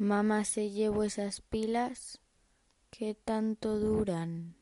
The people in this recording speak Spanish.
Mamá se llevó esas pilas, que tanto duran?